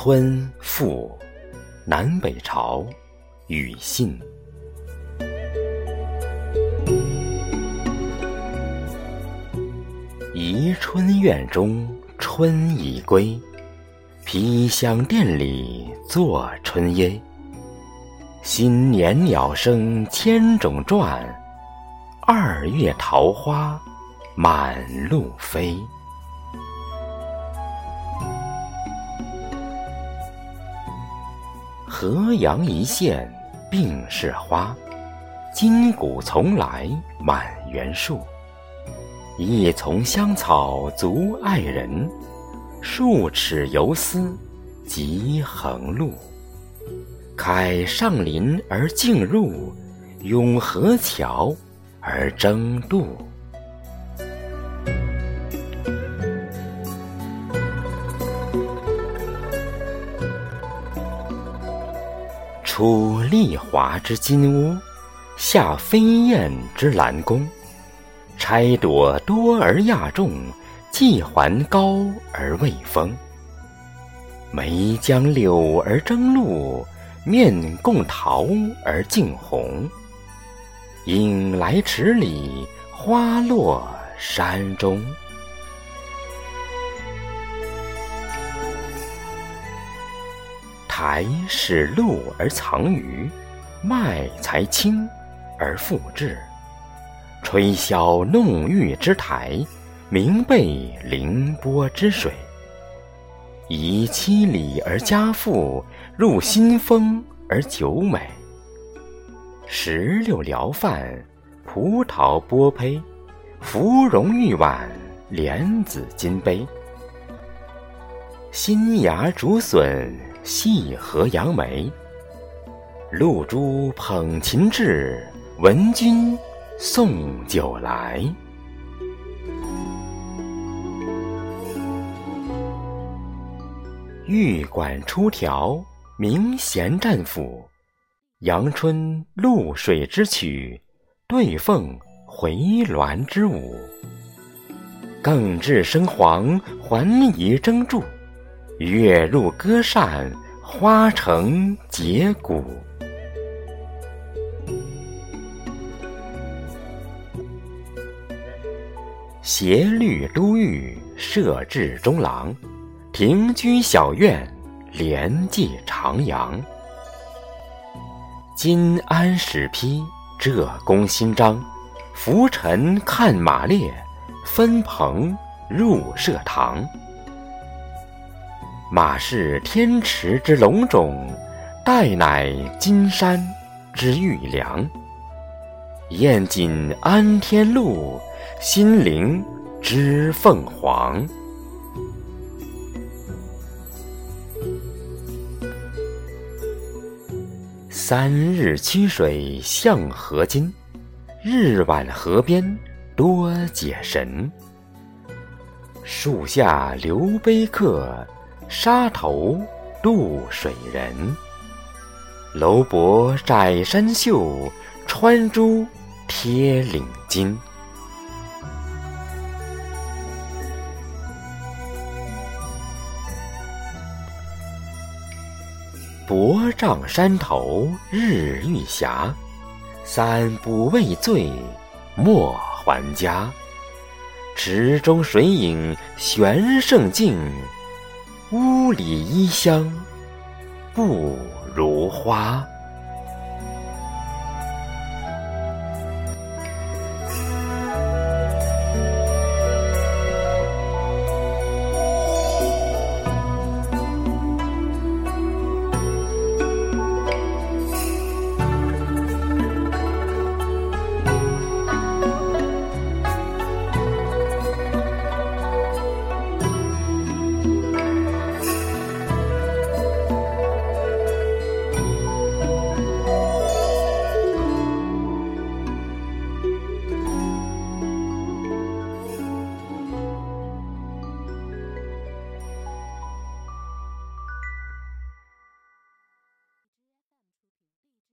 春赋，南北朝，庾信。宜春院中春已归，披香殿里坐春耶。新年鸟声千种转，二月桃花满路飞。河阳一线并是花，金谷从来满园树。一丛香草足爱人，数尺游丝即横路。开上林而径入，拥河桥而争渡。出丽华之金屋，下飞燕之兰宫。钗朵多而亚众，髻环高而未丰。眉将柳而争露，面共桃而竞红。影来池里，花落山中。台使露而藏鱼，脉才清而复质。吹箫弄玉之台，明备凌波之水。以七礼而家富，入新风而酒美。石榴撩饭，葡萄剥胚，芙蓉玉碗，莲子金杯。新芽竹笋。细荷杨梅，露珠捧琴至，闻君送酒来。玉管出调，明弦战斧，阳春露水之曲，对凤回鸾之舞。更置笙簧，环仪争柱。月入歌扇，花成结鼓。斜绿都御，设置中郎，庭居小院，连寄长阳。金鞍始披，浙宫新章，拂尘看马列，分朋入社堂。马是天池之龙种，岱乃金山之玉梁。燕锦安天禄，心灵知凤凰。三日曲水向河津，日晚河边多解神。树下留悲客。沙头渡水人，楼伯窄衫袖，穿珠贴领巾。薄帐山头日欲斜，三不畏醉莫还家。池中水影悬胜镜。屋里衣香不如花。